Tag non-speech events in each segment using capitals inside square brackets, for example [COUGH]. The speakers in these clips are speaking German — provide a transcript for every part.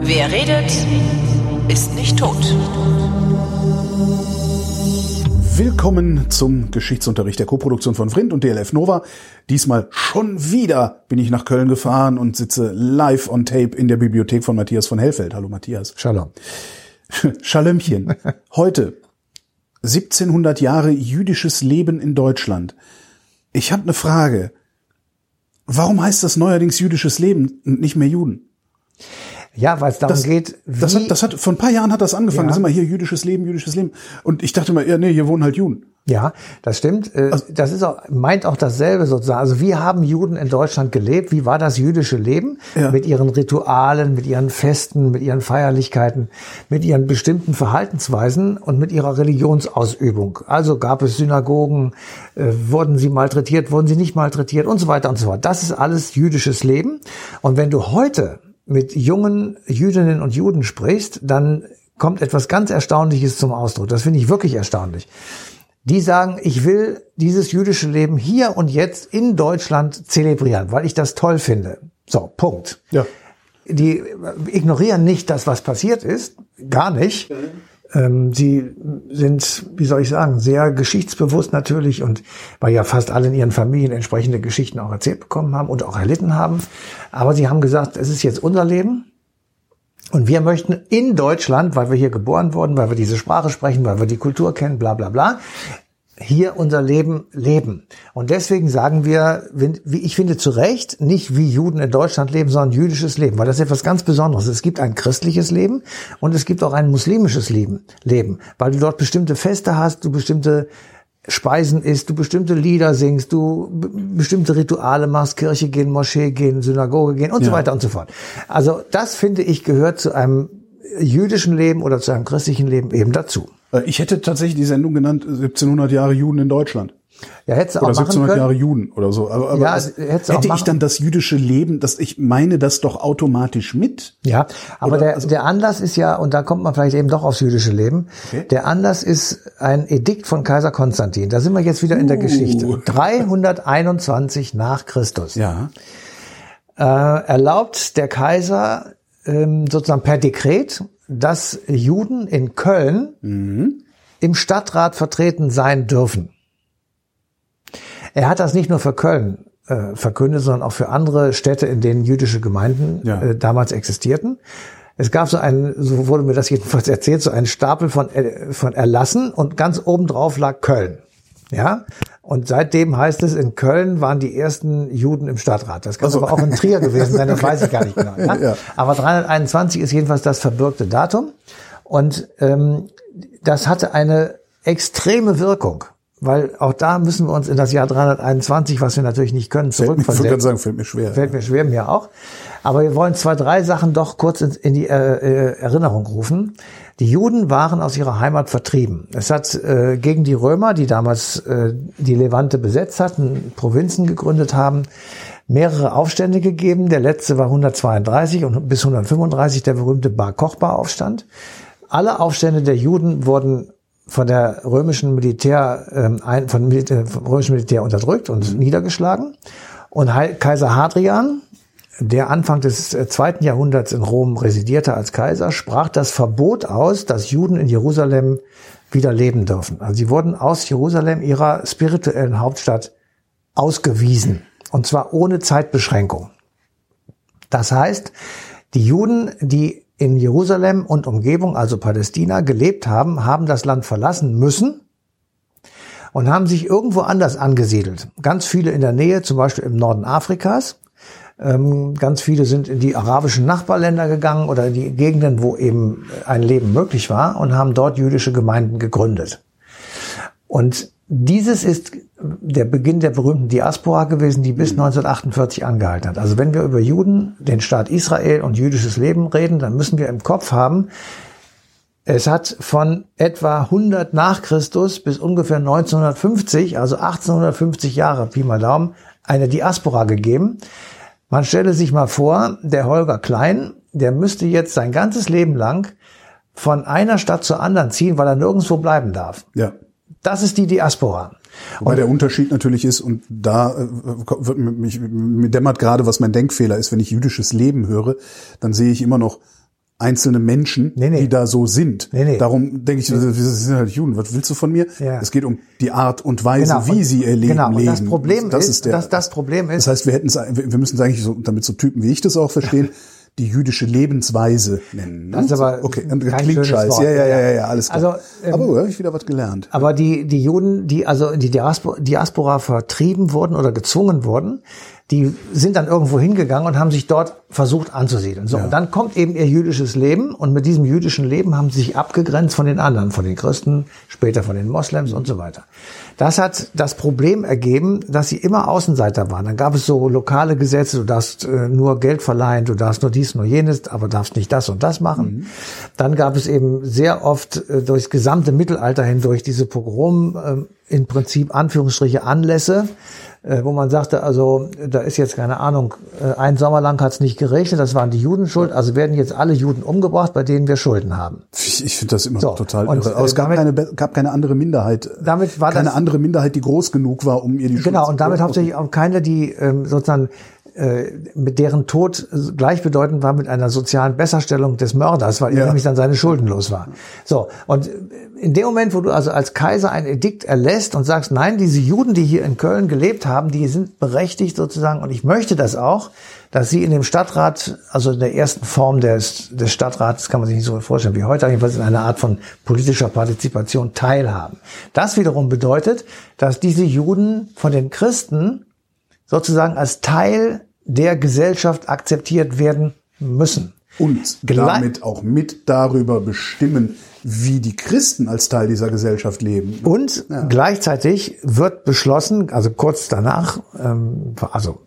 Wer redet, ist nicht tot. Willkommen zum Geschichtsunterricht der Koproduktion von Vrindt und DLF Nova. Diesmal schon wieder bin ich nach Köln gefahren und sitze live on tape in der Bibliothek von Matthias von Hellfeld. Hallo Matthias. Shalom. [LAUGHS] Schalömchen. [LAUGHS] Heute 1700 Jahre jüdisches Leben in Deutschland. Ich habe eine Frage. Warum heißt das neuerdings jüdisches Leben und nicht mehr Juden? Ja, weil es darum Das, geht, wie, das, hat, das hat vor ein paar Jahren hat das angefangen. Ja. Das ist immer hier jüdisches Leben, jüdisches Leben. Und ich dachte mal, ja, nee, hier wohnen halt Juden. ja, das stimmt. Äh, Also das ist auch, meint auch dasselbe sozusagen. Also wie haben Juden in Deutschland gelebt? Wie war das jüdische Leben? Ja. Mit ihren Ritualen, mit ihren Festen, mit ihren Feierlichkeiten, mit ihren bestimmten Verhaltensweisen und mit ihrer Religionsausübung. Also gab es Synagogen, äh, wurden sie malträtiert, wurden sie nicht malträtiert und so weiter und so fort. Das ist alles jüdisches Leben. Und wenn du heute mit jungen Jüdinnen und Juden sprichst, dann kommt etwas ganz Erstaunliches zum Ausdruck. Das finde ich wirklich erstaunlich. Die sagen, ich will dieses jüdische Leben hier und jetzt in Deutschland zelebrieren, weil ich das toll finde. So, Punkt. Ja. Die ignorieren nicht das, was passiert ist, gar nicht. Ähm, sie sind, wie soll ich sagen, sehr geschichtsbewusst natürlich und weil ja fast alle in ihren Familien entsprechende Geschichten auch erzählt bekommen haben und auch erlitten haben. Aber sie haben gesagt, es ist jetzt unser Leben und wir möchten in Deutschland, weil wir hier geboren wurden, weil wir diese Sprache sprechen, weil wir die Kultur kennen, bla bla bla, hier unser Leben leben. Und deswegen sagen wir, wie ich finde zu Recht, nicht wie Juden in Deutschland leben, sondern jüdisches Leben, weil das ist etwas ganz Besonderes. Es gibt ein christliches Leben und es gibt auch ein muslimisches Leben, Leben, weil du dort bestimmte Feste hast, du bestimmte Speisen isst, du bestimmte Lieder singst, du bestimmte Rituale machst, Kirche gehen, Moschee gehen, Synagoge gehen und so Ja. weiter und so fort. Also das finde ich gehört zu einem jüdischen Leben oder zu einem christlichen Leben eben dazu. Äh, Ich hätte tatsächlich die Sendung genannt 1700 Jahre Juden in Deutschland. Ja, hättest du auch Oder machen 1700 können. Jahre Juden oder so. Aber, aber Ja, auch hätte ich dann das jüdische Leben, das ich meine das doch automatisch mit. Ja, aber Oder, der, also- der Anlass ist ja, und da kommt man vielleicht eben doch aufs jüdische Leben, Okay. der Anlass ist ein Edikt von Kaiser Konstantin. Da sind wir jetzt wieder in der Uh. Geschichte. 321 nach Christus. Ja. Äh, erlaubt der Kaiser ähm, sozusagen per Dekret, dass Juden in Köln Mhm. im Stadtrat vertreten sein dürfen. Er hat das nicht nur für Köln äh, verkündet, sondern auch für andere Städte, in denen jüdische Gemeinden Ja. äh, damals existierten. Es gab so einen, so wurde mir das jedenfalls erzählt, so einen Stapel von, äh, von Erlassen und ganz oben drauf lag Köln. Ja, und seitdem heißt es, in Köln waren die ersten Juden im Stadtrat. Das kann Also- aber auch in Trier gewesen sein, das weiß ich gar nicht [LAUGHS] genau. Ja? Aber 321 ist jedenfalls das verbürgte Datum. Und ähm, das hatte eine extreme Wirkung, weil auch da müssen wir uns in das Jahr 321, was wir natürlich nicht können, Ich wollte gerade zurückversetzen. sagen, fällt mir schwer. Fällt mir schwer, mir auch. Aber wir wollen zwei, drei Sachen doch kurz in, in die äh, äh, Erinnerung rufen. Die Juden waren aus ihrer Heimat vertrieben. Es hat äh, gegen die Römer, die damals äh, die Levante besetzt hatten, Provinzen gegründet haben, mehrere Aufstände gegeben. Der letzte war 132 und bis 135 der berühmte Bar Kochba-Aufstand. Alle Aufstände der Juden wurden von der römischen Militär, ähm, von Militär, vom römischen Militär unterdrückt und niedergeschlagen. Und Heil- Kaiser Hadrian, der Anfang des äh, zweiten Jahrhunderts in Rom residierte als Kaiser, sprach das Verbot aus, dass Juden in Jerusalem wieder leben dürfen. Also sie wurden aus Jerusalem, ihrer spirituellen Hauptstadt, ausgewiesen. Und zwar ohne Zeitbeschränkung. Das heißt, die Juden, die in Jerusalem und Umgebung, also Palästina, gelebt haben, haben das Land verlassen müssen und haben sich irgendwo anders angesiedelt. Ganz viele in der Nähe, zum Beispiel im Norden Afrikas. Ähm, ganz viele sind in die arabischen Nachbarländer gegangen oder in die Gegenden, wo eben ein Leben möglich war und haben dort jüdische Gemeinden gegründet. Und dieses ist der Beginn der berühmten Diaspora gewesen, die bis 1948 angehalten hat. Also wenn wir über Juden, den Staat Israel und jüdisches Leben reden, dann müssen wir im Kopf haben, es hat von etwa 100 nach Christus bis ungefähr 1950, also 1850 Jahre, Pi mal Daumen, eine Diaspora gegeben. Man stelle sich mal vor, der Holger Klein, der müsste jetzt sein ganzes Leben lang von einer Stadt zur anderen ziehen, weil er nirgendwo bleiben darf. Ja. Das ist die Diaspora. Wobei der Unterschied natürlich ist, und da äh, wird mich, mir dämmert gerade, was mein Denkfehler ist, wenn ich jüdisches Leben höre, dann sehe ich immer noch einzelne Menschen, Nee, nee. die da so sind. Nee. Darum denke ich, wir sind halt Juden. Was willst du von mir? Ja. Es geht um die Art und Weise, Genau. wie Und- sie ihr Leben genau. Leben. das Problem das ist- der, das- das Problem ist- Das heißt, wir hätten es, wir müssen es eigentlich so, damit so Typen wie ich das auch verstehen, [LAUGHS] die jüdische Lebensweise nennen. ne? Das ist aber okay, kein klingt scheiße. Ja, ja, ja, ja, ja, alles klar. Also, ähm, aber habe ich wieder was gelernt. Aber die, die Juden, die also in die Diaspora, Diaspora vertrieben wurden oder gezwungen wurden, die sind dann irgendwo hingegangen und haben sich dort versucht anzusiedeln. So, und dann kommt eben ihr jüdisches Leben und mit diesem jüdischen Leben haben sie sich abgegrenzt von den anderen, von den Christen, später von den Moslems und so weiter. Das hat das Problem ergeben, dass sie immer Außenseiter waren. Dann gab es so lokale Gesetze, du darfst äh, nur Geld verleihen, du darfst nur dies, nur jenes, aber darfst nicht das und das machen. Dann gab es eben sehr oft äh, durchs gesamte Mittelalter hindurch diese Pogrom, äh, in Prinzip Anführungsstriche Anlässe, äh, wo man sagte, also da ist jetzt keine Ahnung, äh, ein Sommer lang hat es nicht geregnet, das waren die Juden schuld, also werden jetzt alle Juden umgebracht, bei denen wir Schulden haben. Ich, ich finde das immer So, total und, irre. Aber es äh, gab damit- keine, gab keine andere Minderheit. Damit war keine das- andere Minderheit, die groß genug war, um ihr die Schuld Genau, zu und damit Okay. hauptsächlich auch keine, die ähm, sozusagen äh, mit deren Tod gleichbedeutend war mit einer sozialen Besserstellung des Mörders, weil er Ja. nämlich dann seine Schulden los war. So, und in dem Moment, wo du also als Kaiser ein Edikt erlässt und sagst, nein, diese Juden, die hier in Köln gelebt haben, die sind berechtigt sozusagen, und ich möchte das auch, dass sie in dem Stadtrat, also in der ersten Form des, des Stadtrats, kann man sich nicht so vorstellen wie heute, jedenfalls in einer Art von politischer Partizipation teilhaben. Das wiederum bedeutet, dass diese Juden von den Christen sozusagen als Teil der Gesellschaft akzeptiert werden müssen. Und Gle- damit auch mit darüber bestimmen, wie die Christen als Teil dieser Gesellschaft leben. Und gleichzeitig wird beschlossen, also kurz danach, ähm, also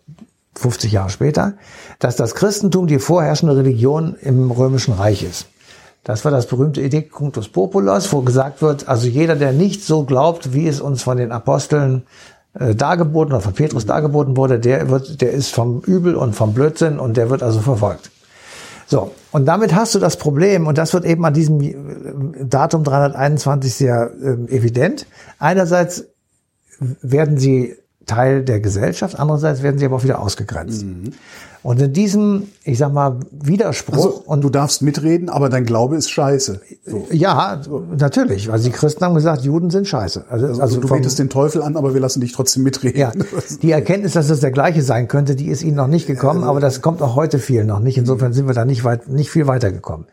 50 Jahre später, dass das Christentum die vorherrschende Religion im Römischen Reich ist. Das war das berühmte Edikt Cunctus Populos, wo gesagt wird, also jeder, der nicht so glaubt, wie es uns von den Aposteln dargeboten oder von Petrus dargeboten wurde, der wird, der ist vom Übel und vom Blödsinn und der wird also verfolgt. So, und damit hast du das Problem, und das wird eben an diesem äh, Datum 321 sehr ähm, evident. Einerseits werden sie Teil der Gesellschaft, andererseits werden sie aber auch wieder ausgegrenzt. Und in diesem, ich sag mal, Widerspruch Also, und du darfst mitreden, aber dein Glaube ist scheiße. So. ja, natürlich, weil die Christen haben gesagt, Juden sind scheiße. Also, also, Also, du vom- betest den Teufel an, aber wir lassen dich trotzdem mitreden. Ja, [LAUGHS] die Erkenntnis, dass es der gleiche sein könnte, die ist ihnen noch nicht gekommen, aber das kommt auch heute vielen noch nicht. Insofern sind wir da nicht weit, nicht viel weitergekommen.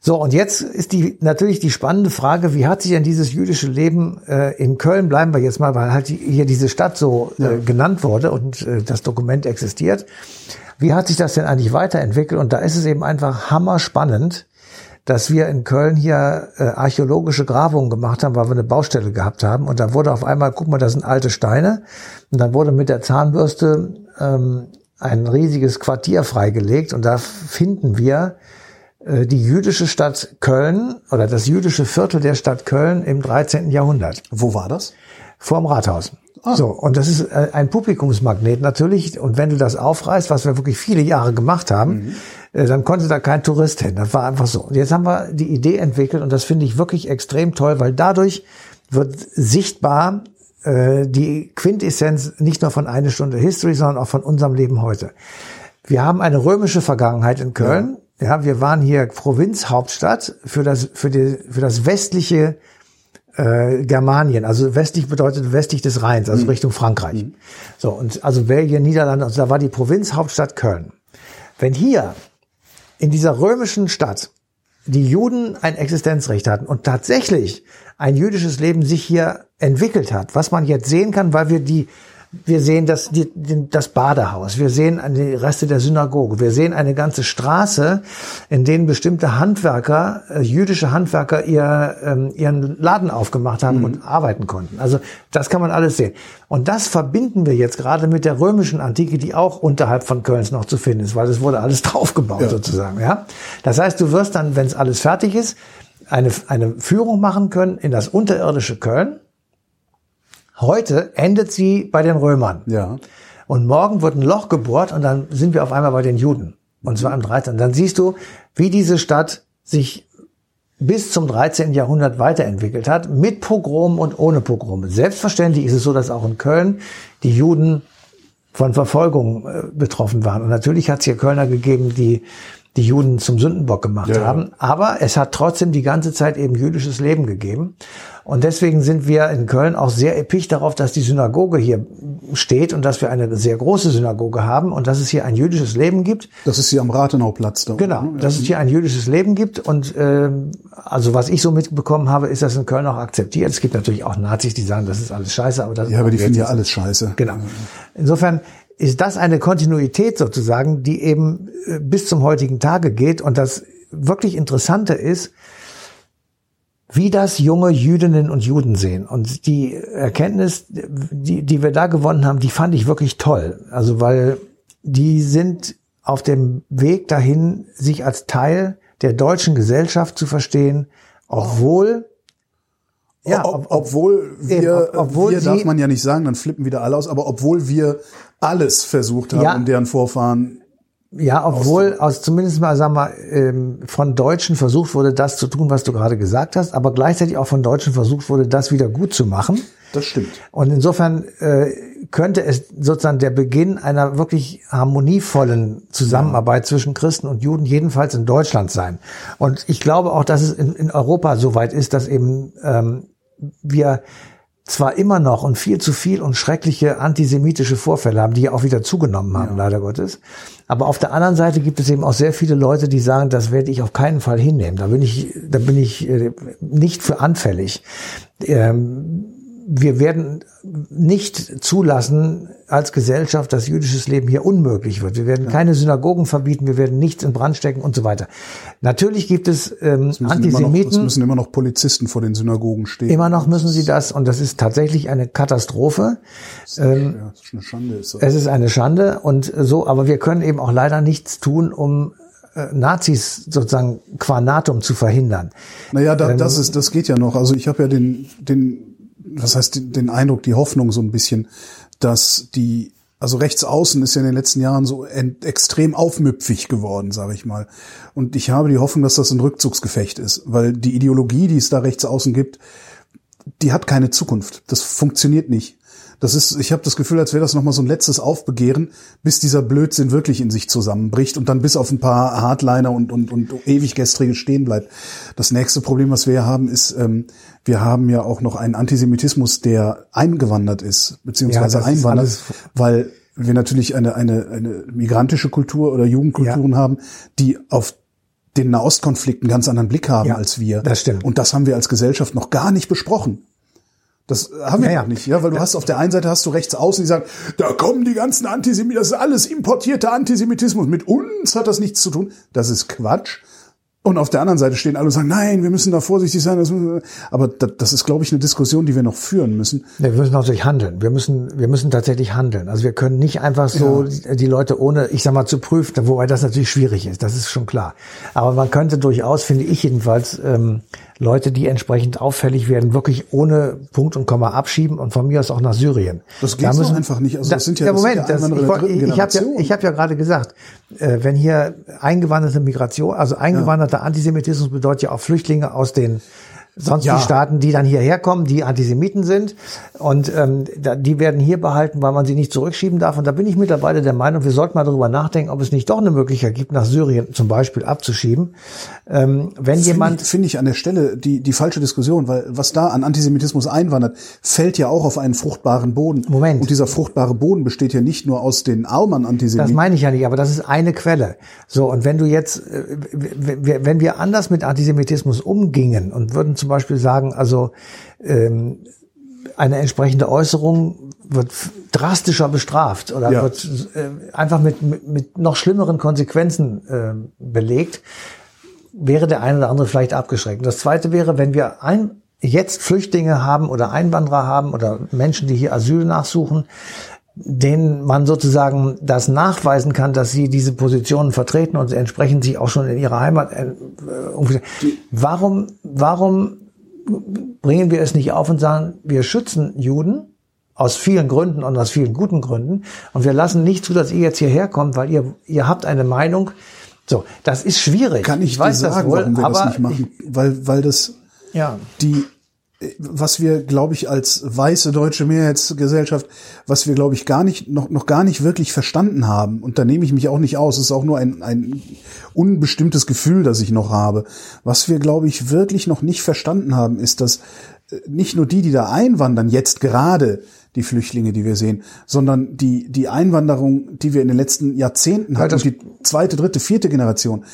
So, und jetzt ist die natürlich die spannende Frage, wie hat sich denn dieses jüdische Leben äh, in Köln, bleiben wir jetzt mal, weil halt hier diese Stadt so äh, genannt wurde und äh, das Dokument existiert. Wie hat sich das denn eigentlich weiterentwickelt? Und da ist es eben einfach hammerspannend, dass wir in Köln hier äh, archäologische Grabungen gemacht haben, weil wir eine Baustelle gehabt haben. Und da wurde auf einmal, guck mal, das sind alte Steine. Und dann wurde mit der Zahnbürste ähm, ein riesiges Quartier freigelegt. Und da finden wir äh, die jüdische Stadt Köln oder das jüdische Viertel der Stadt Köln im 13. Jahrhundert Wo war das? vorm Rathaus. So, und das ist äh, ein Publikumsmagnet natürlich. Und wenn du das aufreißt, was wir wirklich viele Jahre gemacht haben, äh, dann konnte da kein Tourist hin. Das war einfach so. Und jetzt haben wir die Idee entwickelt und das finde ich wirklich extrem toll, weil dadurch wird sichtbar äh, die Quintessenz nicht nur von eine Stunde History, sondern auch von unserem Leben heute. Wir haben eine römische Vergangenheit in Köln. Ja, wir waren hier Provinzhauptstadt für das, für die, für das westliche äh, Germanien, also westlich bedeutet westlich des Rheins, also Richtung Frankreich. So, und also Belgien, Niederlande, also da war die Provinzhauptstadt Köln. Wenn hier in dieser römischen Stadt die Juden ein Existenzrecht hatten und tatsächlich ein jüdisches Leben sich hier entwickelt hat, was man jetzt sehen kann, weil wir die wir sehen das, die, das Badehaus, wir sehen die Reste der Synagoge, wir sehen eine ganze Straße, in denen bestimmte Handwerker, äh, jüdische Handwerker, ihr, ähm, ihren Laden aufgemacht haben und arbeiten konnten. Also das kann man alles sehen. Und das verbinden wir jetzt gerade mit der römischen Antike, die auch unterhalb von Kölns noch zu finden ist, weil es wurde alles [LAUGHS] draufgebaut sozusagen. Ja, Das heißt, du wirst dann, wenn es alles fertig ist, eine, eine Führung machen können in das unterirdische Köln. Heute endet sie bei den Römern. Ja. Und morgen wird ein Loch gebohrt und dann sind wir auf einmal bei den Juden. Und zwar am 13. Dann siehst du, wie diese Stadt sich bis zum 13. Jahrhundert weiterentwickelt hat, mit Pogromen und ohne Pogrome. Selbstverständlich ist es so, dass auch in Köln die Juden von Verfolgung äh, betroffen waren. Und natürlich hat es hier Kölner gegeben, die die Juden zum Sündenbock gemacht Ja. haben. Aber es hat trotzdem die ganze Zeit eben jüdisches Leben gegeben. Und deswegen sind wir in Köln auch sehr episch darauf, dass die Synagoge hier steht und dass wir eine sehr große Synagoge haben und dass es hier ein jüdisches Leben gibt. Das ist hier am Rathenauplatz da. Genau, ne? dass es hier ein jüdisches Leben gibt und ähm, also was ich so mitbekommen habe, ist das in Köln auch akzeptiert. Es gibt natürlich auch Nazis, die sagen, das ist alles scheiße, aber das Ja, aber die finden ja alles scheiße. Genau. Insofern ist das eine Kontinuität sozusagen, die eben äh, bis zum heutigen Tage geht. Und das wirklich Interessante ist, wie das junge Jüdinnen und Juden sehen. Und die Erkenntnis, die, die wir da gewonnen haben, die fand ich wirklich toll. Also weil die sind auf dem Weg dahin, sich als Teil der deutschen Gesellschaft zu verstehen, obwohl Ja, ob, obwohl wir, Eben, ob- obwohl wir darf sie- man ja nicht sagen, dann flippen wieder alle aus, aber obwohl wir alles versucht haben, Ja. um deren Vorfahren Ja, obwohl aus zumindest mal, sagen wir, ähm, von Deutschen versucht wurde, das zu tun, was du gerade gesagt hast, aber gleichzeitig auch von Deutschen versucht wurde, das wieder gut zu machen. Das stimmt. Und insofern äh, könnte es sozusagen der Beginn einer wirklich harmonievollen Zusammenarbeit zwischen Christen und Juden jedenfalls in Deutschland sein. Und ich glaube auch, dass es in, in Europa so weit ist, dass eben ähm, wir zwar immer noch und viel zu viel und schreckliche antisemitische Vorfälle haben, die ja auch wieder zugenommen haben, leider Gottes. Aber auf der anderen Seite gibt es eben auch sehr viele Leute, die sagen, das werde ich auf keinen Fall hinnehmen. Da bin ich, da bin ich äh, nicht für anfällig. Ähm, wir werden nicht zulassen als Gesellschaft, dass jüdisches Leben hier unmöglich wird. Wir werden keine Synagogen verbieten, wir werden nichts in Brand stecken und so weiter. Natürlich gibt es ähm, Es immer noch, es Antisemiten. müssen immer noch Polizisten vor den Synagogen stehen. Immer noch müssen sie das und das ist tatsächlich eine Katastrophe. Ähm, ja, das ist eine Schande. Ist das. es ist eine Schande und so, aber wir können eben auch leider nichts tun, um äh, Nazis sozusagen qua Natum zu verhindern. Naja, da, das ist, das geht ja noch. Also ich habe ja den, den, was heißt den, Eindruck, die Hoffnung so ein bisschen, dass die, also rechts außen ist ja in den letzten Jahren so extrem aufmüpfig geworden, sage ich mal. Und ich habe die Hoffnung, dass das ein Rückzugsgefecht ist, weil die Ideologie, die es da rechts außen gibt, die hat keine Zukunft. Das funktioniert nicht. Das ist, ich habe das Gefühl, als wäre das nochmal so ein letztes Aufbegehren, bis dieser Blödsinn wirklich in sich zusammenbricht und dann bis auf ein paar Hardliner und, und, und ewig gestrige stehen bleibt. Das nächste Problem, was wir haben, ist, ähm, wir haben ja auch noch einen Antisemitismus, der eingewandert ist, beziehungsweise Ja, einwandert, weil wir natürlich eine, eine, eine migrantische Kultur oder Jugendkulturen haben, die auf den Nahostkonflikt einen ganz anderen Blick haben Ja, als wir. das stimmt. Und das haben wir als Gesellschaft noch gar nicht besprochen. Das haben wir Ja, ja. noch nicht, ja, weil du hast auf der einen Seite hast du rechts außen, die sagen, da kommen die ganzen Antisemiten, das ist alles importierter Antisemitismus, mit uns hat das nichts zu tun. Das ist Quatsch. Und auf der anderen Seite stehen alle und sagen, nein, wir müssen da vorsichtig sein. Aber das, ist, glaube ich, eine Diskussion, die wir noch führen müssen. Ja, wir müssen natürlich handeln. Wir müssen, wir müssen tatsächlich handeln. Also wir können nicht einfach so die, die Leute ohne, ich sag mal, zu prüfen, wobei das natürlich schwierig ist. Das ist schon klar. Aber man könnte durchaus, finde ich jedenfalls, ähm, Leute, die entsprechend auffällig werden, wirklich ohne Punkt und Komma abschieben und von mir aus auch nach Syrien. Das geht Da müssen- einfach nicht. Also Da- das sind ja- ja, das Moment, ja das, Einwanderer ich, ich habe ja, ich hab ja gerade gesagt, äh, wenn hier eingewanderte Migration, also eingewanderter Antisemitismus bedeutet ja auch Flüchtlinge aus den sonst Ja. die Staaten, die dann hierher kommen, die Antisemiten sind und ähm, die werden hier behalten, weil man sie nicht zurückschieben darf. Und da bin ich mittlerweile der Meinung, wir sollten mal darüber nachdenken, ob es nicht doch eine Möglichkeit gibt, nach Syrien zum Beispiel abzuschieben. Ähm, wenn jemand Finde ich, an der Stelle die, die falsche Diskussion, weil was da an Antisemitismus einwandert, fällt ja auch auf einen fruchtbaren Boden. Moment. Und dieser fruchtbare Boden besteht ja nicht nur aus den armen Das Antisemiten. meine ich ja nicht, aber das ist eine Quelle. So, und wenn du jetzt, äh, wenn wir anders mit Antisemitismus umgingen und würden zum Beispiel sagen, also ähm, eine entsprechende Äußerung wird drastischer bestraft oder Ja. wird äh, einfach mit, mit, mit noch schlimmeren Konsequenzen äh, belegt, wäre der eine oder andere vielleicht abgeschreckt. Und das zweite wäre, wenn wir ein, jetzt Flüchtlinge haben oder Einwanderer haben oder Menschen, die hier Asyl nachsuchen, denen man sozusagen das nachweisen kann, dass sie diese Positionen vertreten und entsprechend sich auch schon in ihrer Heimat. Äh, warum, warum bringen wir es nicht auf und sagen, wir schützen Juden aus vielen Gründen und aus vielen guten Gründen und wir lassen nicht zu, dass ihr jetzt hierher kommt, weil ihr, ihr habt eine Meinung, So, das ist schwierig. Kann ich, weiß dir sagen, das wohl, warum wir aber das nicht machen? Weil, weil das ja, die, was wir, glaube ich, als weiße deutsche Mehrheitsgesellschaft, was wir, glaube ich, gar nicht, noch, noch gar nicht wirklich verstanden haben, und da nehme ich mich auch nicht aus, es ist auch nur ein, ein unbestimmtes Gefühl, das ich noch habe. Was wir, glaube ich, wirklich noch nicht verstanden haben, ist, dass äh, nicht nur die, die da einwandern, jetzt gerade die Flüchtlinge, die wir sehen, sondern die, die Einwanderung, die wir in den letzten Jahrzehnten hatten, und die zweite, dritte, vierte Generation,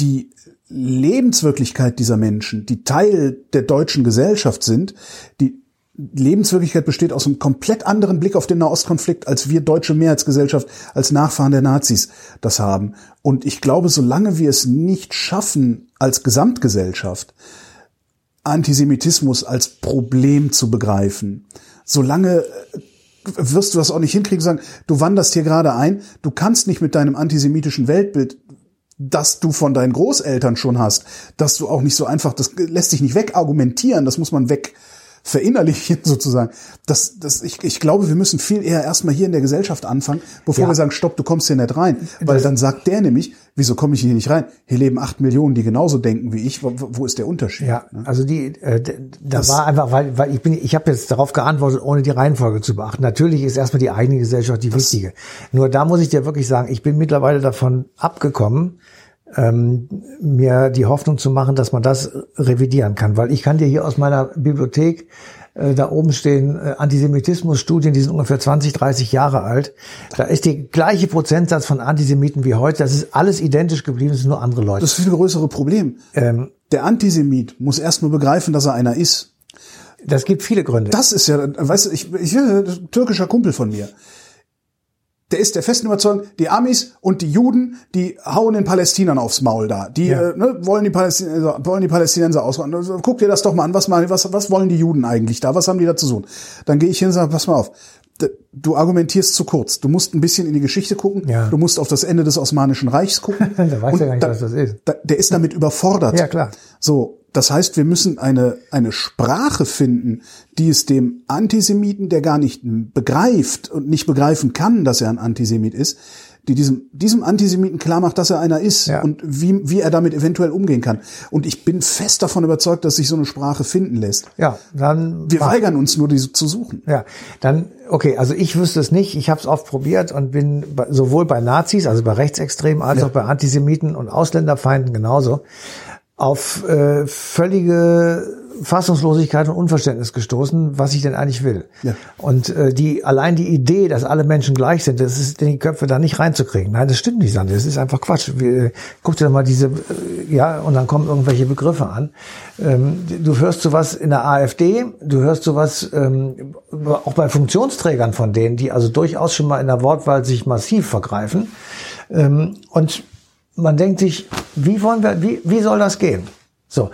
die Lebenswirklichkeit dieser Menschen, die Teil der deutschen Gesellschaft sind, die Lebenswirklichkeit besteht aus einem komplett anderen Blick auf den Nahostkonflikt, als wir deutsche Mehrheitsgesellschaft als Nachfahren der Nazis das haben. Und ich glaube, solange wir es nicht schaffen, als Gesamtgesellschaft Antisemitismus als Problem zu begreifen, solange äh, wirst du das auch nicht hinkriegen, sagen, du wanderst hier gerade ein, du kannst nicht mit deinem antisemitischen Weltbild das du von deinen Großeltern schon hast, dass du auch nicht so einfach, das lässt sich nicht wegargumentieren, das muss man weg verinnerlichen [LAUGHS] sozusagen. Das, das, ich, ich glaube, wir müssen viel eher erstmal hier in der Gesellschaft anfangen, bevor Ja. wir sagen, stopp, du kommst hier nicht rein. Weil dann sagt der nämlich, wieso komme ich hier nicht rein? Hier leben acht Millionen, die genauso denken wie ich. Wo, wo ist der Unterschied? Ja, ne? also die, äh, da Das- war einfach, weil, weil ich bin, ich habe jetzt darauf geantwortet, ohne die Reihenfolge zu beachten. Natürlich ist erstmal die eigene Gesellschaft die wichtige. Nur da muss ich dir wirklich sagen, ich bin mittlerweile davon abgekommen, ähm, mir die Hoffnung zu machen, dass man das revidieren kann, weil ich kann dir hier aus meiner Bibliothek äh, da oben stehen äh, Antisemitismusstudien, die sind ungefähr 20, 30 Jahre alt. Da ist die gleiche Prozentsatz von Antisemiten wie heute. Das ist alles identisch geblieben, es sind nur andere Leute. Das viel größere Problem. Ähm, Der Antisemit muss erstmal begreifen, dass er einer ist. das gibt viele Gründe. Das ist ja, weißt du, ich, ich türkischer Kumpel von mir. Der ist der festen Überzeugung, die Amis und die Juden, die hauen den Palästinern aufs Maul da. Die Ja. äh, ne, wollen die Palästinenser, wollen die Palästinenser ausräumen. Also, Guck dir das doch mal an. Was, mal, was, was wollen die Juden eigentlich da? Was haben die da zu tun? Dann gehe ich hin und sage, pass mal auf. Du argumentierst zu kurz. Du musst ein bisschen in die Geschichte gucken. Ja. Du musst auf das Ende des Osmanischen Reichs gucken. [LAUGHS] Der weiß Und ja gar nicht, da- was das ist. Da, der ist damit überfordert. Ja, klar. So, das heißt, wir müssen eine, eine Sprache finden, die es dem Antisemiten, der gar nicht begreift und nicht begreifen kann, dass er ein Antisemit ist, die diesem, diesem Antisemiten klar macht, dass er einer ist Ja. und wie, wie er damit eventuell umgehen kann. Und ich bin fest davon überzeugt, dass sich so eine Sprache finden lässt. Ja, dann Wir weigern uns nur, diese zu suchen. Ja, dann okay. Also ich wüsste es nicht. Ich habe es oft probiert und bin sowohl bei Nazis, also bei Rechtsextremen, als auch bei Antisemiten und Ausländerfeinden genauso auf äh, völlige Fassungslosigkeit und Unverständnis gestoßen, was ich denn eigentlich will. Ja. Und äh, die allein die Idee, dass alle Menschen gleich sind, das ist in die Köpfe da nicht reinzukriegen. Nein, das stimmt nicht, Sandi. Das ist einfach Quatsch. Wir, guck dir doch mal diese, äh, ja, und dann kommen irgendwelche Begriffe an. Ähm, du hörst sowas in der AfD, du hörst sowas ähm, auch bei Funktionsträgern von denen, die also durchaus schon mal in der Wortwahl sich massiv vergreifen. Ähm, und man denkt sich, wie wollen wir, wie, wie soll das gehen? So.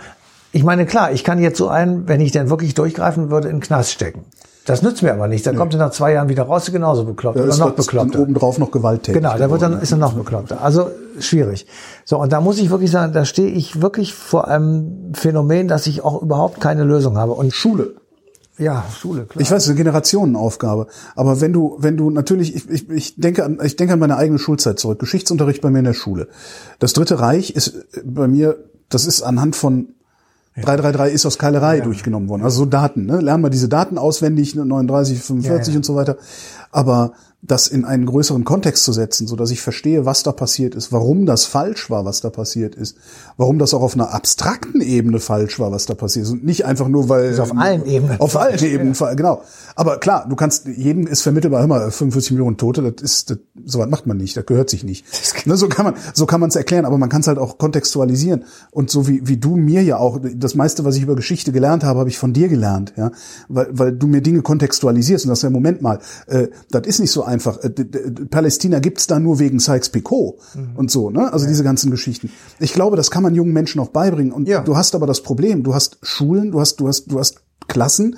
Ich meine, klar, ich kann jetzt so einen, wenn ich denn wirklich durchgreifen würde, in den Knast stecken. Das nützt mir aber nichts. Dann kommt er nach zwei Jahren wieder raus, genauso bekloppt Da oder noch dann bekloppter. obendrauf noch gewalttätig. Genau, da wird dann ist er noch bekloppter. Also schwierig. So und da muss ich wirklich sagen, da stehe ich wirklich vor einem Phänomen, dass ich auch überhaupt keine Lösung habe. Und Schule. Ja, Schule, klar. Ich weiß, es ist eine Generationenaufgabe. Aber wenn du, wenn du natürlich, ich, ich, ich denke an, ich denke an meine eigene Schulzeit zurück. Geschichtsunterricht bei mir in der Schule. Das Dritte Reich ist bei mir, das ist anhand von 333 ist aus Keilerei durchgenommen worden. Also so Daten, ne? Lernen wir diese Daten auswendig, ne? 39, 45 Ja, ja. und so weiter. Aber das in einen größeren Kontext zu setzen, so dass ich verstehe, was da passiert ist, warum das falsch war, was da passiert ist, warum das auch auf einer abstrakten Ebene falsch war, was da passiert ist und nicht einfach nur, weil ist auf allen Ebenen auf allen Ebenen, genau. Aber klar, du kannst jedem ist vermittelbar immer 45 Millionen Tote, das ist das, sowas macht man nicht, das gehört sich nicht. Ne, so kann man so kann man es erklären, aber man kann es halt auch kontextualisieren und so wie wie du mir ja auch das meiste, was ich über Geschichte gelernt habe, habe ich von dir gelernt, ja, weil weil du mir Dinge kontextualisierst und das ja Moment mal, äh, das ist nicht so einfach. Äh, Palästina gibt's da nur wegen Sykes-Picot und so, ne? Also diese ganzen Geschichten. Ich glaube, das kann man jungen Menschen auch beibringen und Ja. du hast aber das Problem, du hast Schulen, du hast du hast du hast Klassen,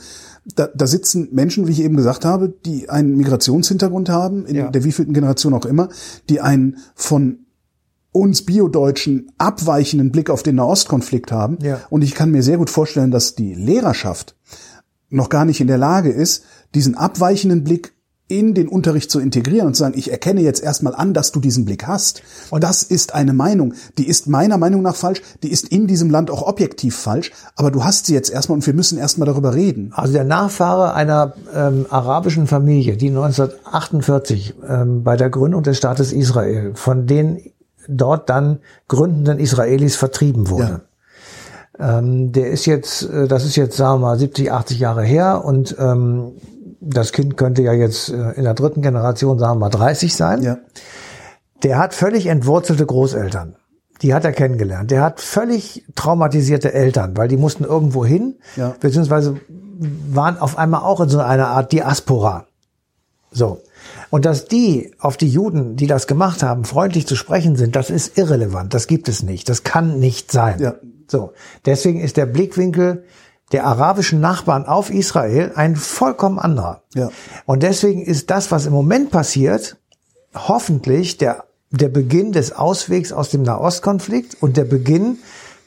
da, da sitzen Menschen, wie ich eben gesagt habe, die einen Migrationshintergrund haben, in Ja. der wievielten Generation auch immer, die einen von uns Biodeutschen abweichenden Blick auf den Nahostkonflikt haben. Ja. Und ich kann mir sehr gut vorstellen, dass die Lehrerschaft noch gar nicht in der Lage ist, diesen abweichenden Blick in den Unterricht zu integrieren und zu sagen, ich erkenne jetzt erstmal an, dass du diesen Blick hast. Und das ist eine Meinung, die ist meiner Meinung nach falsch, die ist in diesem Land auch objektiv falsch, aber du hast sie jetzt erstmal und wir müssen erstmal darüber reden. Also der Nachfahre einer ähm, arabischen Familie, die 1948 ähm, bei der Gründung des Staates Israel von den dort dann gründenden Israelis vertrieben wurde. Ja. Ähm, der ist jetzt, äh, das ist jetzt, sagen wir mal, 70, 80 Jahre her und ähm, das Kind könnte ja jetzt äh, in der dritten Generation, sagen wir mal, 30 sein. Ja. Der hat völlig entwurzelte Großeltern. Die hat er kennengelernt. Der hat völlig traumatisierte Eltern, weil die mussten irgendwo hin, ja. beziehungsweise waren auf einmal auch in so einer Art Diaspora. So. Und dass die auf die Juden, die das gemacht haben, freundlich zu sprechen sind, das ist irrelevant. Das gibt es nicht. Das kann nicht sein. Ja. So. Deswegen ist der Blickwinkel der arabischen Nachbarn auf Israel ein vollkommen anderer. Ja. Und deswegen ist das, was im Moment passiert, hoffentlich der, der Beginn des Auswegs aus dem Nahostkonflikt und der Beginn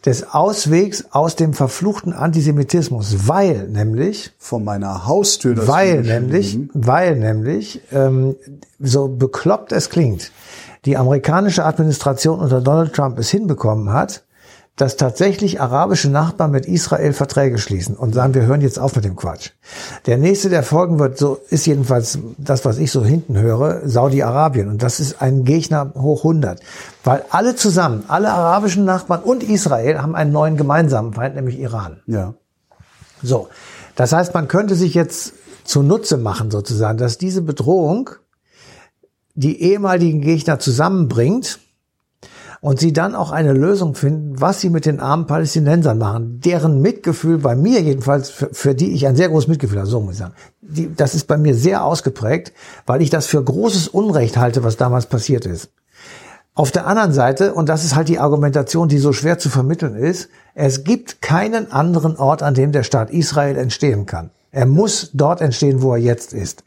des Auswegs aus dem verfluchten Antisemitismus, weil nämlich von meiner Haustür, das weil nämlich, weil nämlich ähm, so bekloppt es klingt, die amerikanische Administration unter Donald Trump es hinbekommen hat, dass tatsächlich arabische Nachbarn mit Israel Verträge schließen und sagen, wir hören jetzt auf mit dem Quatsch. Der nächste, der folgen wird, so ist jedenfalls das, was ich so hinten höre, Saudi-Arabien. Und das ist ein Gegner hoch 100. Weil alle zusammen, alle arabischen Nachbarn und Israel haben einen neuen gemeinsamen Feind, nämlich Iran. Ja. So. Das heißt, man könnte sich jetzt zunutze machen, sozusagen, dass diese Bedrohung die ehemaligen Gegner zusammenbringt, und sie dann auch eine Lösung finden, was sie mit den armen Palästinensern machen, deren Mitgefühl bei mir jedenfalls, für, für die ich ein sehr großes Mitgefühl habe, so muss ich sagen, die, das ist bei mir sehr ausgeprägt, weil ich das für großes Unrecht halte, was damals passiert ist. Auf der anderen Seite, und das ist halt die Argumentation, die so schwer zu vermitteln ist, es gibt keinen anderen Ort, an dem der Staat Israel entstehen kann. Er muss dort entstehen, wo er jetzt ist.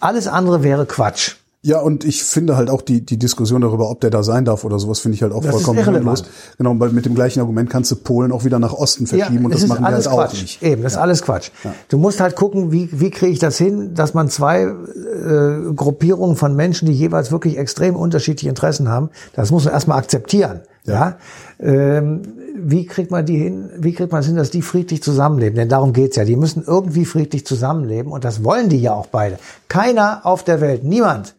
Alles andere wäre Quatsch. Ja, und ich finde halt auch die, die Diskussion darüber, ob der da sein darf oder sowas, finde ich halt auch das vollkommen sinnlos. Genau, weil mit dem gleichen Argument kannst du Polen auch wieder nach Osten verschieben ja, und das machen wir halt Quatsch. auch nicht. Eben, das ja. ist alles Quatsch. Ja. Du musst halt gucken, wie, wie kriege ich das hin, dass man zwei äh, Gruppierungen von Menschen, die jeweils wirklich extrem unterschiedliche Interessen haben, das muss man erstmal akzeptieren. Ja. Ähm, wie kriegt man die hin, wie kriegt man es hin, dass die friedlich zusammenleben? Denn darum geht's ja. Die müssen irgendwie friedlich zusammenleben und das wollen die ja auch beide. Keiner auf der Welt, niemand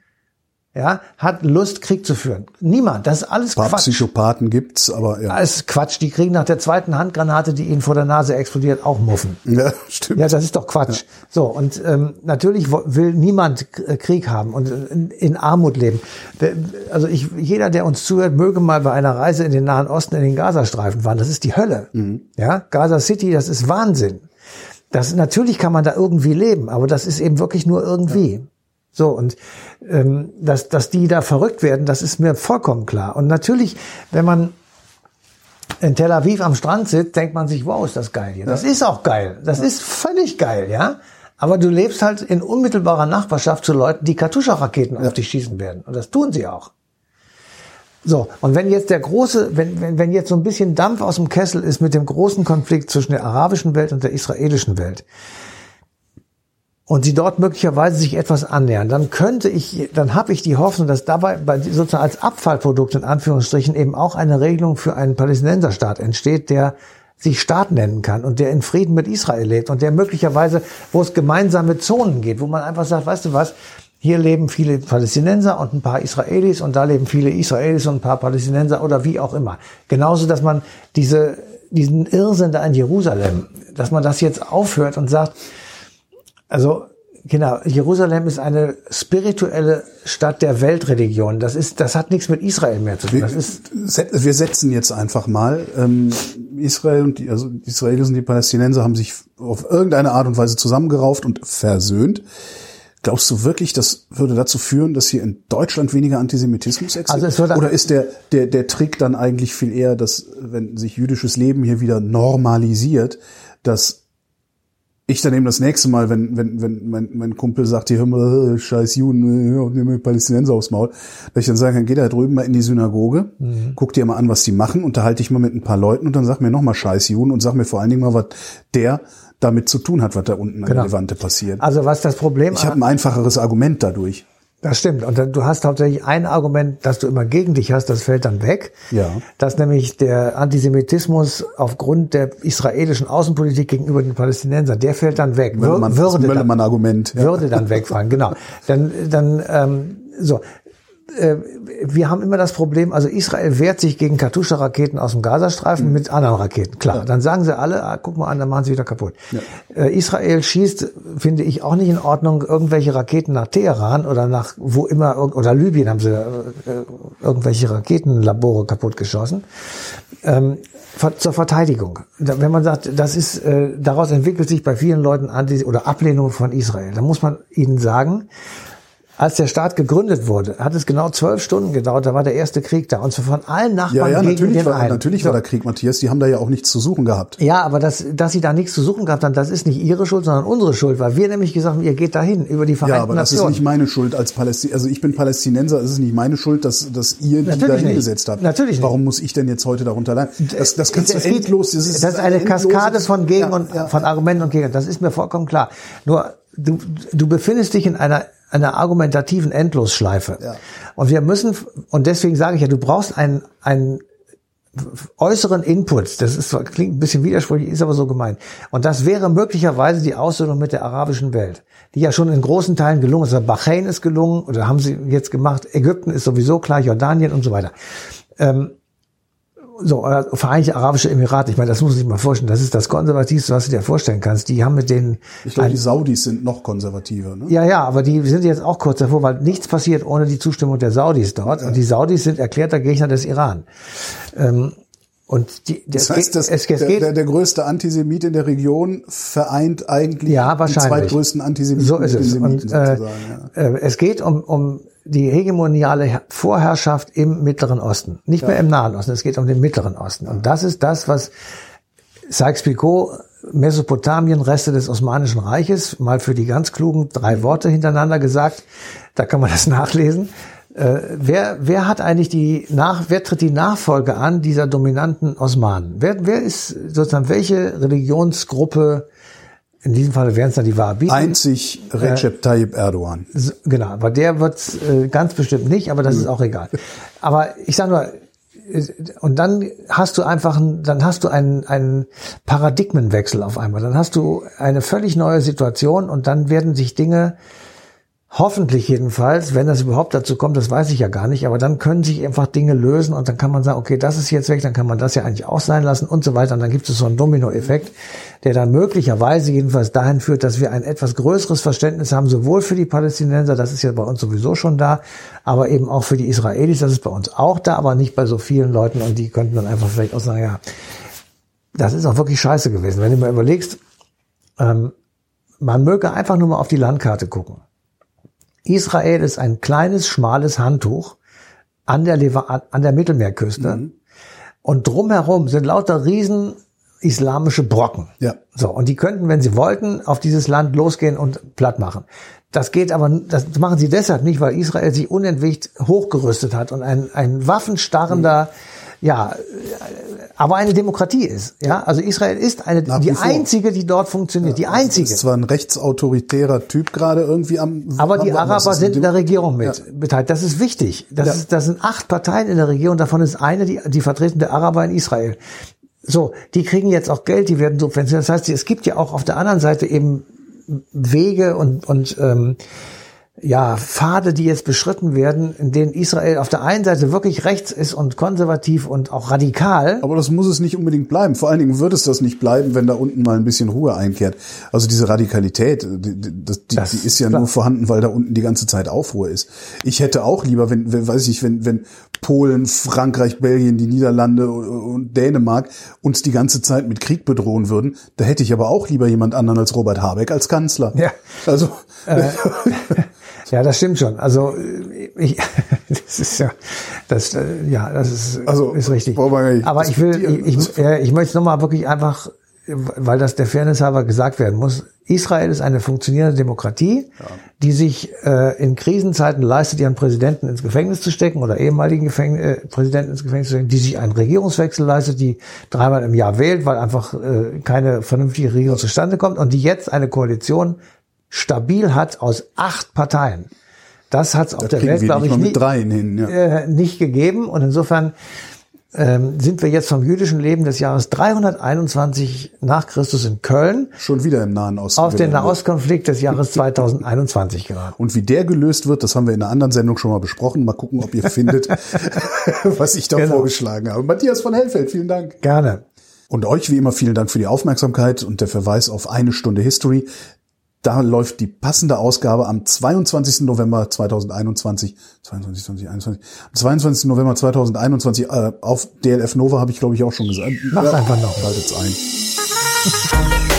ja, hat Lust, Krieg zu führen. Niemand. Das ist alles Quatsch. Psychopathen gibt's, aber ja. Das ist Quatsch. Die kriegen nach der zweiten Handgranate, die ihnen vor der Nase explodiert, auch Muffen. Ja, [LAUGHS] stimmt. Ja, das ist doch Quatsch. Ja. So, und ähm, natürlich will niemand äh, Krieg haben und in, in, Armut leben. Also ich, jeder, der uns zuhört, möge mal bei einer Reise in den Nahen Osten in den Gazastreifen fahren. Das ist die Hölle. Mhm. Ja, Gaza City, das ist Wahnsinn. Das, natürlich kann man da irgendwie leben, aber das ist eben wirklich nur irgendwie. Ja. So, und ähm, dass, dass die da verrückt werden, das ist mir vollkommen klar. Und natürlich, wenn man in Tel Aviv am Strand sitzt, denkt man sich, wow, ist das geil hier. Das ist auch geil. Das ja. ist völlig geil, ja. Aber du lebst halt in unmittelbarer Nachbarschaft zu Leuten, die Katusha-Raketen ja. auf dich schießen werden. Und das tun sie auch. So, und wenn jetzt der große, wenn, wenn, wenn jetzt so ein bisschen Dampf aus dem Kessel ist mit dem großen Konflikt zwischen der arabischen Welt und der israelischen Welt, und sie dort möglicherweise sich etwas annähern, dann könnte ich, dann habe ich die Hoffnung, dass dabei bei, sozusagen als Abfallprodukt in Anführungsstrichen eben auch eine Regelung für einen Palästinenserstaat entsteht, der sich Staat nennen kann und der in Frieden mit Israel lebt und der möglicherweise, wo es gemeinsame Zonen geht, wo man einfach sagt, weißt du was, hier leben viele Palästinenser und ein paar Israelis und da leben viele Israelis und ein paar Palästinenser oder wie auch immer. Genauso, dass man diese, diesen Irrsinn da in Jerusalem, dass man das jetzt aufhört und sagt, also genau, Jerusalem ist eine spirituelle Stadt der Weltreligion. Das ist, das hat nichts mit Israel mehr zu tun. Das ist wir setzen jetzt einfach mal ähm, Israel und die, also die Israelis und die Palästinenser haben sich auf irgendeine Art und Weise zusammengerauft und versöhnt. Glaubst du wirklich, das würde dazu führen, dass hier in Deutschland weniger Antisemitismus existiert? Also Oder ist der, der, der Trick dann eigentlich viel eher, dass, wenn sich jüdisches Leben hier wieder normalisiert, dass ich dann eben das nächste Mal, wenn, wenn, wenn mein, mein Kumpel sagt, hier hör mal, scheiß Juden, hör mir Palästinenser aufs Maul, dass ich dann sagen kann, geh da drüben mal in die Synagoge, mhm. guck dir mal an, was die machen, unterhalte dich mal mit ein paar Leuten und dann sag mir nochmal scheiß Juden und sag mir vor allen Dingen mal, was der damit zu tun hat, was da unten Genau. Relevante passiert. Also was das Problem Ich habe ein einfacheres Argument dadurch. Das stimmt. Und dann, du hast hauptsächlich ein Argument, das du immer gegen dich hast, das fällt dann weg. Ja. Dass nämlich der Antisemitismus aufgrund der israelischen Außenpolitik gegenüber den Palästinensern, der fällt dann weg. Möllermann, das würde, dann, Möllermann-Argument. Ja. würde dann wegfallen, genau. Dann, dann ähm, so. Äh, wir haben immer das Problem, also Israel wehrt sich gegen Katusha-Raketen aus dem Mhm. Gazastreifen mit anderen Raketen. Klar, dann sagen sie alle, ah, guck mal an, dann machen sie wieder kaputt. Äh, Israel schießt, finde ich, auch nicht in Ordnung, irgendwelche Raketen nach Teheran oder nach wo immer, oder Libyen haben sie äh, irgendwelche Raketenlabore kaputtgeschossen. Ähm, ver- zur Verteidigung. Wenn man sagt, das ist, äh, daraus entwickelt sich bei vielen Leuten Anti oder Ablehnung von Israel, dann muss man ihnen sagen, als der Staat gegründet wurde, hat es genau zwölf Stunden gedauert, da war der erste Krieg da. Und zwar von allen Ja, Nachbarn ja, gegen natürlich, den war, einen. natürlich So. war der Krieg, Matthias. Die haben da ja auch nichts zu suchen gehabt. Ja, aber dass, dass sie da nichts zu suchen gehabt haben, das ist nicht ihre Schuld, sondern unsere Schuld, weil wir nämlich gesagt haben, ihr geht dahin über die Vereinten Ja, aber das ist Nationen. nicht meine Schuld als Palästinenser. Also ich bin Palästinenser, es ist nicht meine Schuld, dass, dass ihr die da hingesetzt habt. Natürlich nicht. Warum muss ich denn jetzt heute darunter leiden? Das, das kannst Es du endlos. Das ist, eine Kaskade von Gegen und ja, von Argumenten und Gegen. Das ist mir vollkommen klar. Nur du, du befindest dich in einer einer argumentativen Endlosschleife. Ja. Und wir müssen und deswegen sage ich ja, du brauchst einen einen äußeren Input. Das ist klingt ein bisschen widersprüchlich, ist aber so gemeint. Und das wäre möglicherweise die Aussöhnung mit der arabischen Welt, die ja schon in großen Teilen gelungen ist. Also Bahrain ist gelungen oder haben sie jetzt gemacht. Ägypten ist sowieso klar, Jordanien und so weiter. Ähm, so, oder Vereinigte Arabische Emirate, ich meine, das muss man sich mal vorstellen, das ist das Konservativste, was du dir vorstellen kannst. Die haben mit denen, Ich glaube, die Saudis sind noch konservativer. Ne? ja, ja, aber die sind jetzt auch kurz davor, weil nichts passiert ohne die Zustimmung der Saudis dort. Und die Saudis sind erklärter Gegner des Iran. Ähm, und die, Das heißt, dass es, es der, geht, der, der größte Antisemit in der Region vereint eigentlich Ja, die zweitgrößten Antisemiten So ist es. Und äh. Ja. äh, es geht um, um die hegemoniale Her- Vorherrschaft im Mittleren Osten. Nicht mehr im Nahen Osten, es geht um den Mittleren Osten. Und das ist das, was Sykes-Picot, Mesopotamien, Reste des Osmanischen Reiches, mal für die ganz klugen drei Worte hintereinander gesagt. Da kann man das [LAUGHS] nachlesen. Äh, wer, wer hat eigentlich die nach, wer tritt die Nachfolge an dieser dominanten Osmanen? Wer, wer ist sozusagen welche Religionsgruppe in diesem Fall wären es dann die Wahhabiten. Einzig Recep Tayyip Erdogan. So, Genau, aber der wird äh, ganz bestimmt nicht, aber das ist auch egal. Aber ich sage nur, äh, und dann hast du einfach, ein- dann hast du einen, einen Paradigmenwechsel auf einmal. Dann hast du eine völlig neue Situation und dann werden sich Dinge Hoffentlich jedenfalls, wenn das überhaupt dazu kommt, das weiß ich ja gar nicht, aber dann können sich einfach Dinge lösen und dann kann man sagen, okay, das ist jetzt weg, dann kann man das ja eigentlich auch sein lassen und so weiter. Und dann gibt es so einen Dominoeffekt, der dann möglicherweise jedenfalls dahin führt, dass wir ein etwas größeres Verständnis haben, sowohl für die Palästinenser, das ist ja bei uns sowieso schon da, aber eben auch für die Israelis, das ist bei uns auch da, aber nicht bei so vielen Leuten und die könnten dann einfach vielleicht auch sagen, ja, das ist auch wirklich scheiße gewesen. Wenn du mal überlegst, ähm, man möge einfach nur mal auf die Landkarte gucken. Israel ist ein kleines, schmales Handtuch an der, Leva an der Mittelmeerküste. Und drumherum sind lauter riesen islamische Brocken. Ja. So, und die könnten, wenn sie wollten, auf dieses Land losgehen und platt machen. Das geht aber, das machen sie deshalb nicht, weil Israel sich unentwegt hochgerüstet hat und ein, ein waffenstarrender, ja, aber eine Demokratie ist. Ja, also Israel ist eine, Nach die einzige, die dort funktioniert, die einzige. Ist zwar ein rechtsautoritärer Typ gerade irgendwie am. Aber die Araber sind in der Regierung mit beteiligt. Das ist wichtig. Das, Ja. ist, das sind acht Parteien in der Regierung. Davon ist eine die, die Vertretung der Araber in Israel. So, die kriegen jetzt auch Geld, die werden subventioniert. Das heißt, es gibt ja auch auf der anderen Seite eben Wege und, und ähm, ja, Pfade, die jetzt beschritten werden, in denen Israel auf der einen Seite wirklich rechts ist und konservativ und auch radikal. Aber das muss es nicht unbedingt bleiben. Vor allen Dingen wird es das nicht bleiben, wenn da unten mal ein bisschen Ruhe einkehrt. Also diese Radikalität, die, die, das- die, ist ja klar. nur vorhanden, weil da unten die ganze Zeit Aufruhr ist. Ich hätte auch lieber, wenn, wenn weiß ich, wenn, wenn Polen, Frankreich, Belgien, die Niederlande und Dänemark uns die ganze Zeit mit Krieg bedrohen würden, da hätte ich aber auch lieber jemand anderen als Robert Habeck als Kanzler. Ja. Also [LAUGHS] Ja, das stimmt schon. Also äh, ich, [LAUGHS] das ist ja, das, äh, ja, das ist, Also, ist richtig. Aber ich will, ich, ich, äh, ich möchte nochmal wirklich einfach weil das der Fairness halber gesagt werden muss, Israel ist eine funktionierende Demokratie, ja. die sich äh, in Krisenzeiten leistet, ihren Präsidenten ins Gefängnis zu stecken oder ehemaligen Gefäng äh, Präsidenten ins Gefängnis zu stecken, die sich einen Regierungswechsel leistet, die dreimal im Jahr wählt, weil einfach äh, keine vernünftige Regierung zustande kommt und die jetzt eine Koalition stabil hat aus acht Parteien. Das hat es auf der Welt, glaube ich, nicht, hin, ja. äh, nicht gegeben. Und insofern ähm, sind wir jetzt vom jüdischen Leben des Jahres 321 nach Christus in Köln. Schon wieder im Nahen Osten. Auf den Nahostkonflikt des Jahres 2021 geraten. Und wie der gelöst wird, das haben wir in einer anderen Sendung schon mal besprochen. Mal gucken, ob ihr [LAUGHS] findet, was ich da genau. vorgeschlagen habe. Matthias von Hellfeld, vielen Dank. Gerne. Und euch wie immer vielen Dank für die Aufmerksamkeit und der Verweis auf eine Stunde History. Da läuft die passende Ausgabe am 22. November 2021, 22, 2021, am 22. November 2021 äh, auf DLF Nova habe ich glaube ich auch schon gesagt. Mach ja, einfach noch. Schaltet's ein. [LAUGHS]